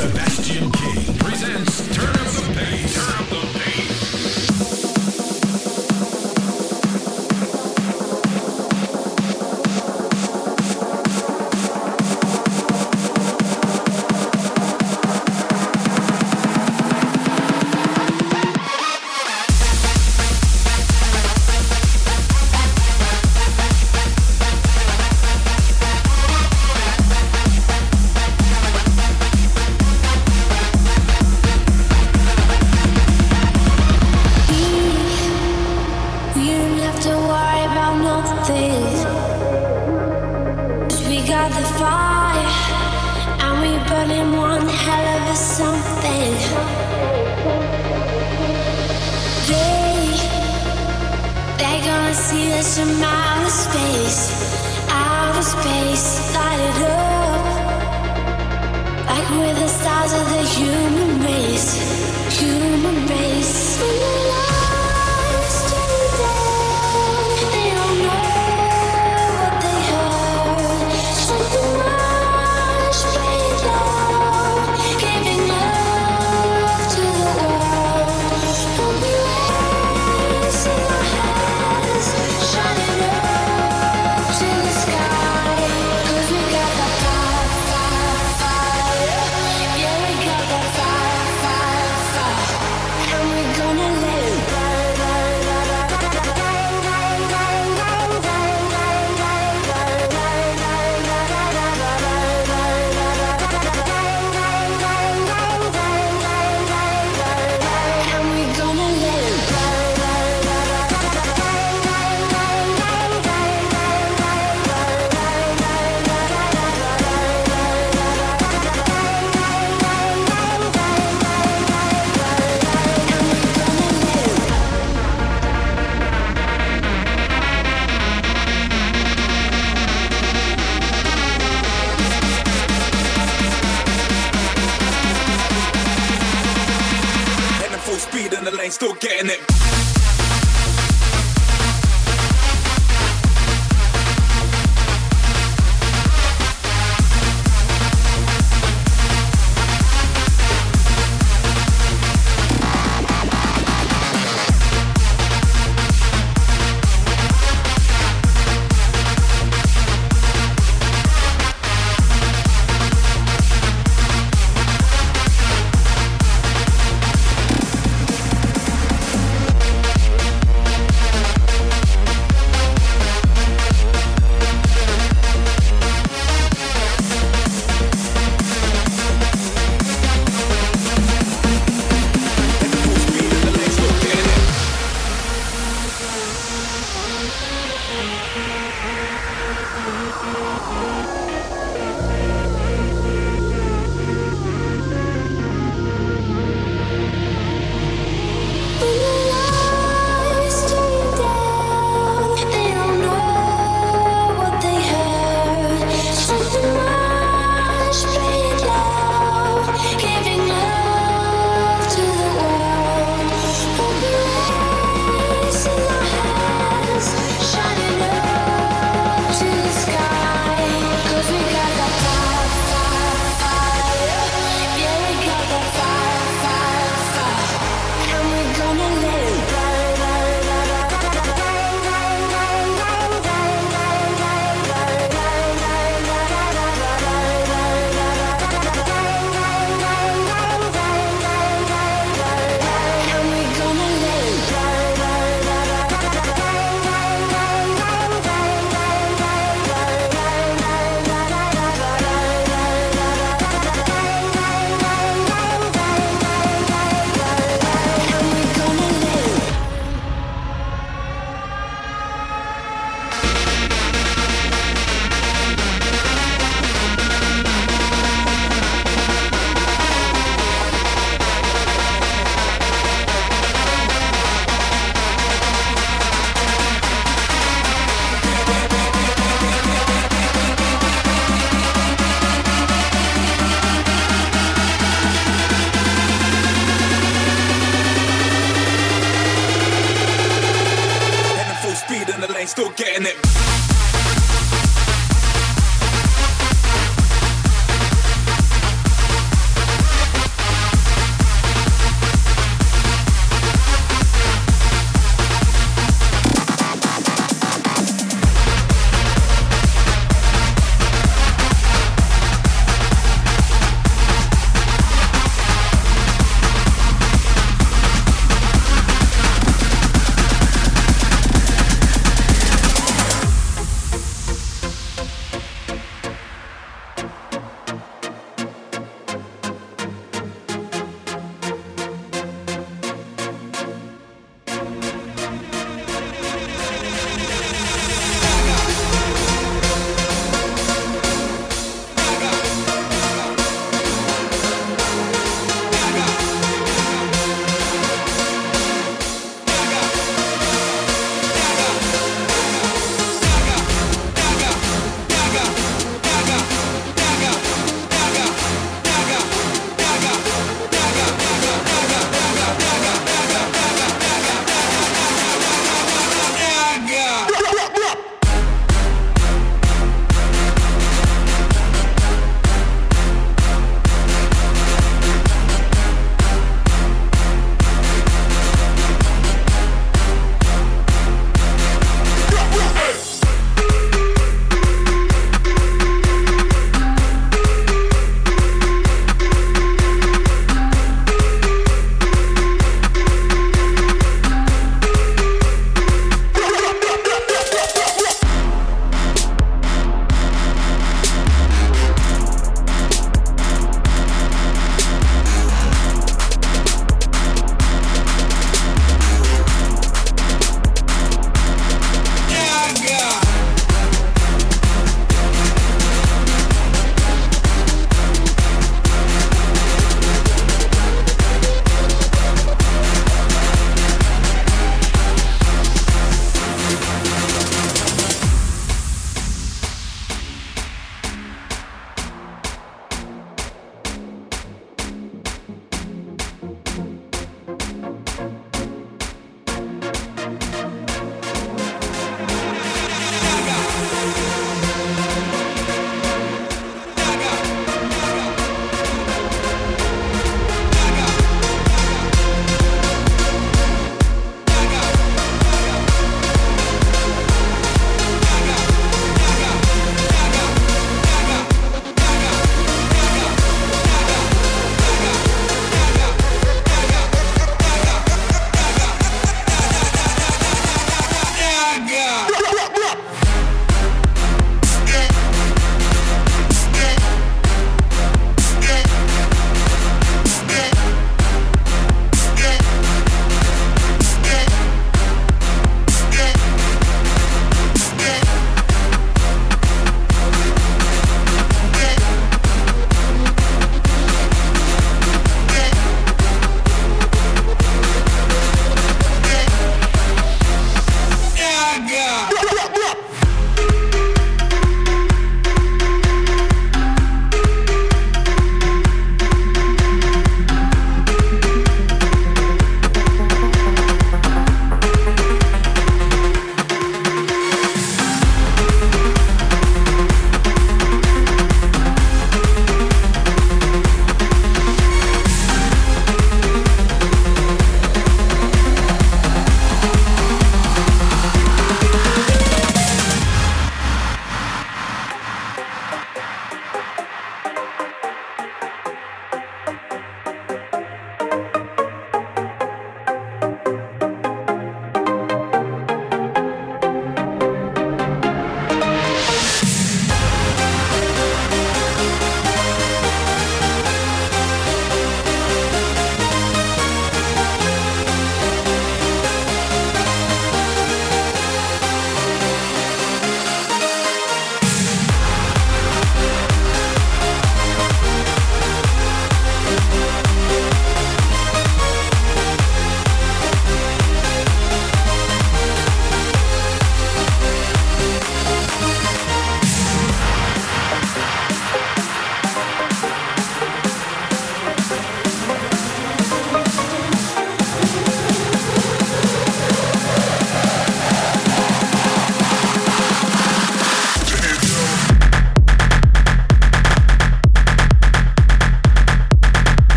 Sebastian King. And it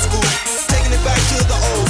school. Taking it back to the old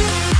Bye.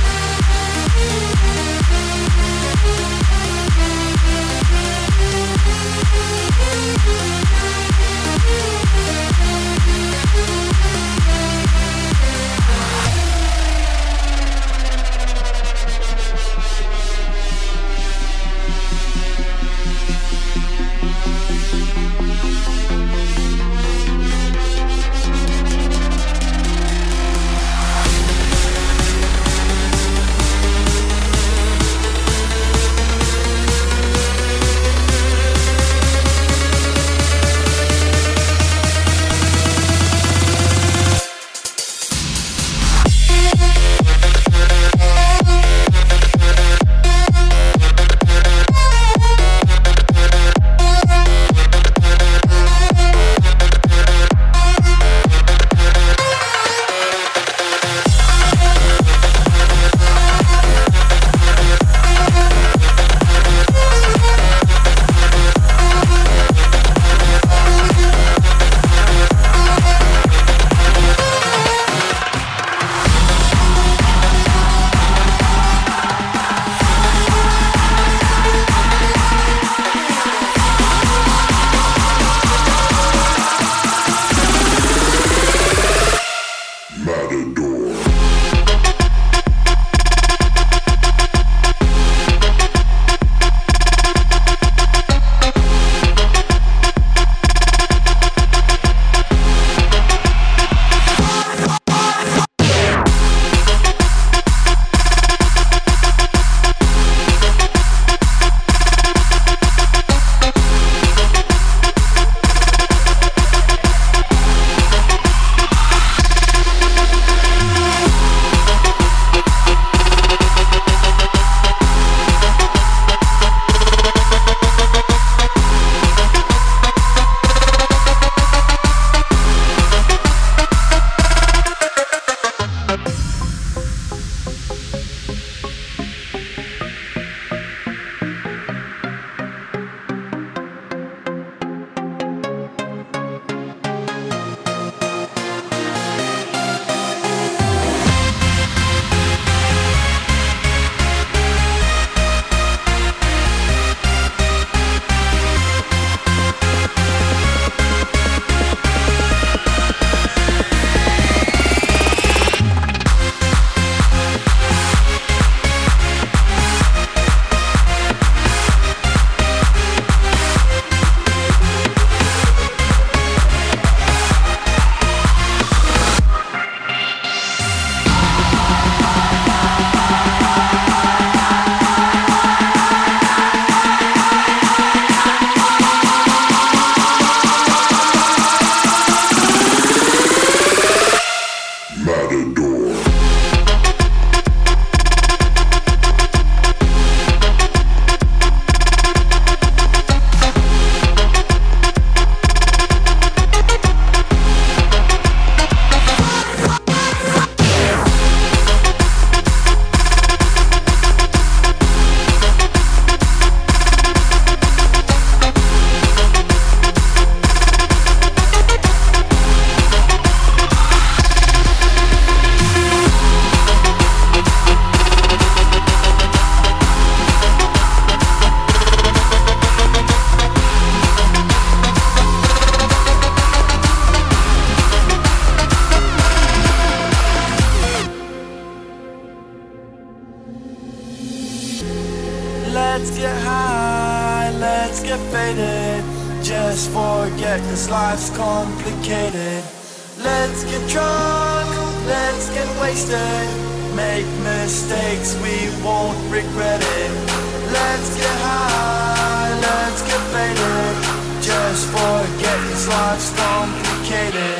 life's complicated. Let's get drunk, let's get wasted. Make mistakes, we won't regret it. Let's get high, let's get faded. Just forget this life's complicated.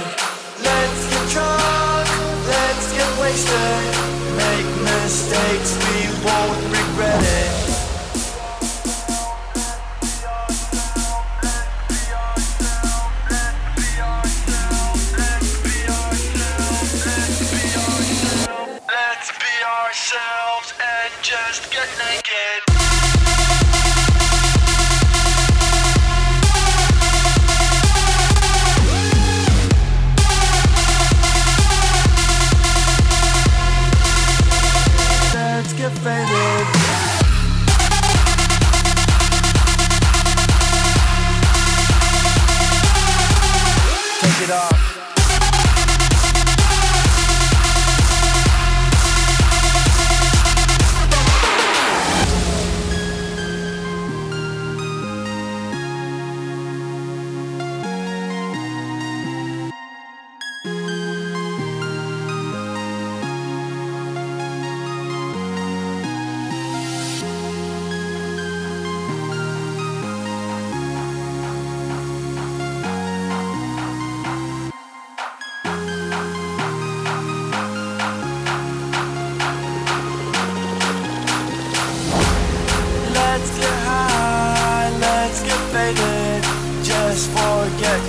Let's get drunk, let's get wasted. Make mistakes, we won't regret it.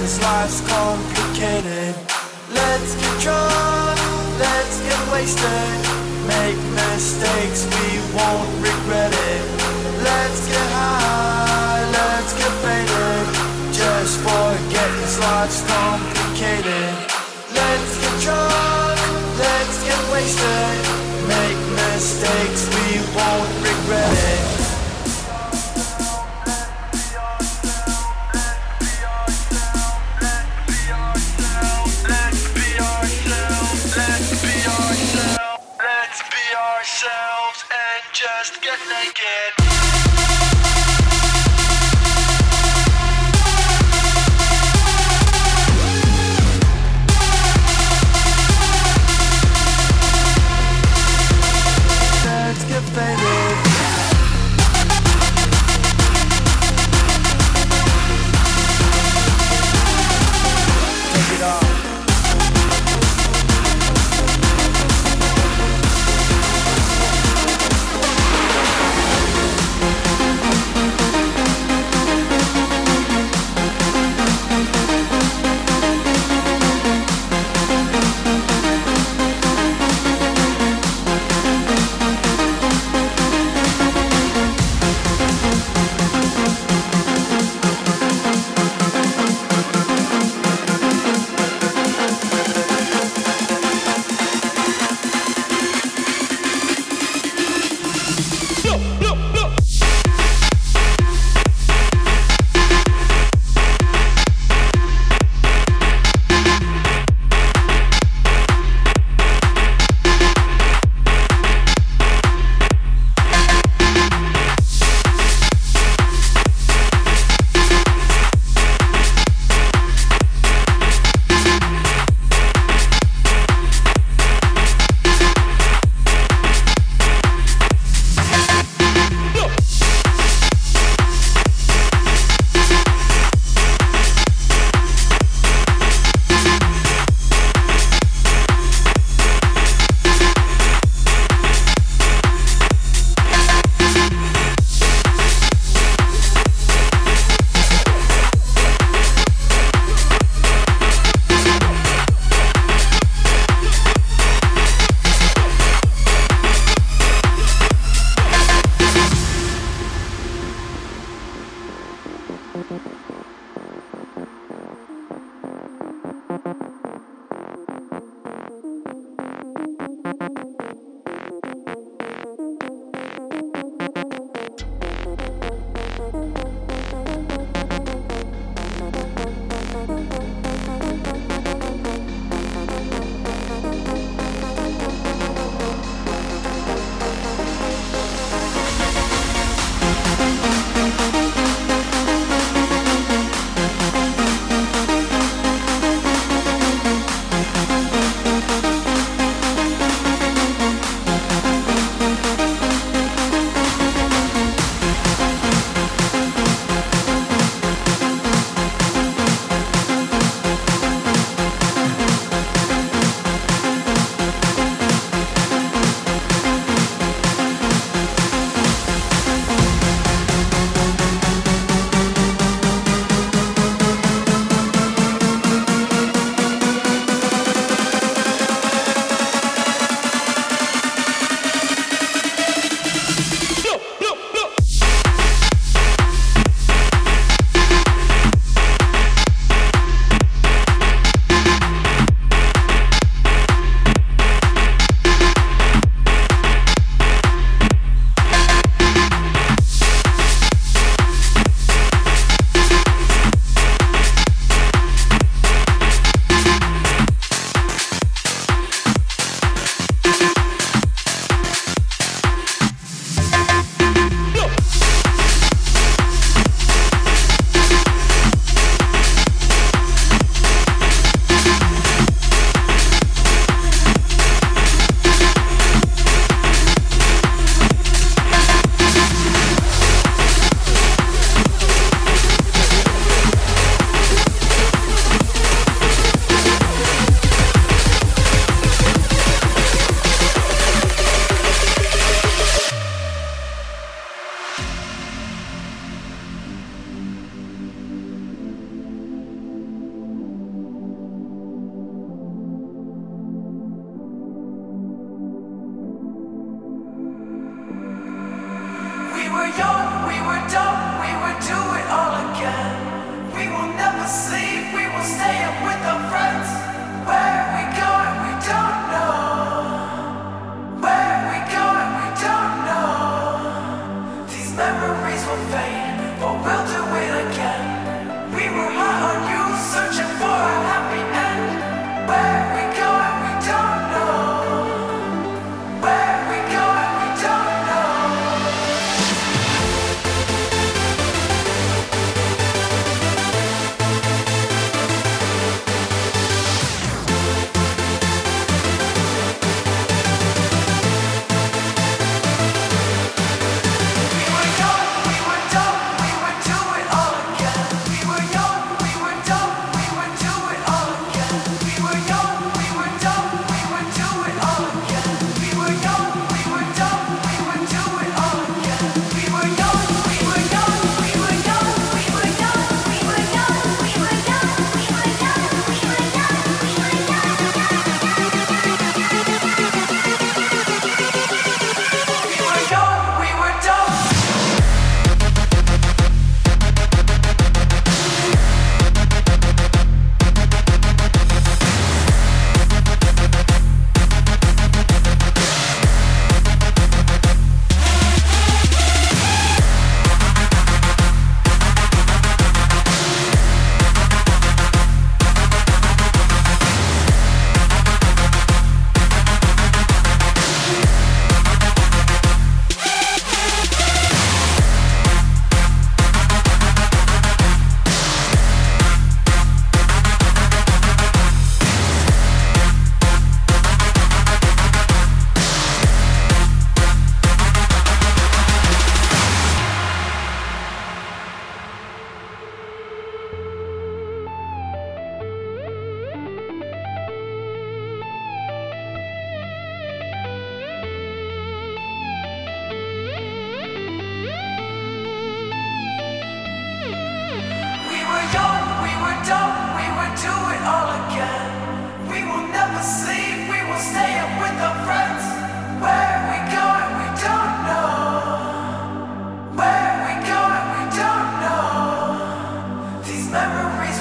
This life's complicated. Let's get drunk, let's get wasted. Make mistakes, we won't regret it. Let's get high, let's get faded. Just forget this life's complicated. Let's get drunk, let's get wasted. Make mistakes, we won't regret it.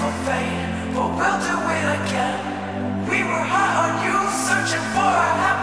for fame, but we'll do it again. We were hot on you, searching for a happy.